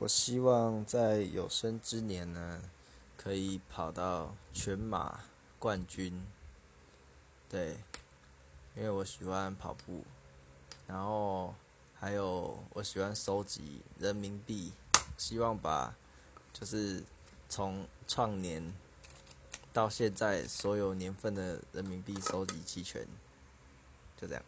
我希望在有生之年呢可以跑到全马冠军。对因为我喜欢跑步。然后还有我喜欢收集人民币。希望把就是从创年到现在所有年份的人民币收集齐全。就这样。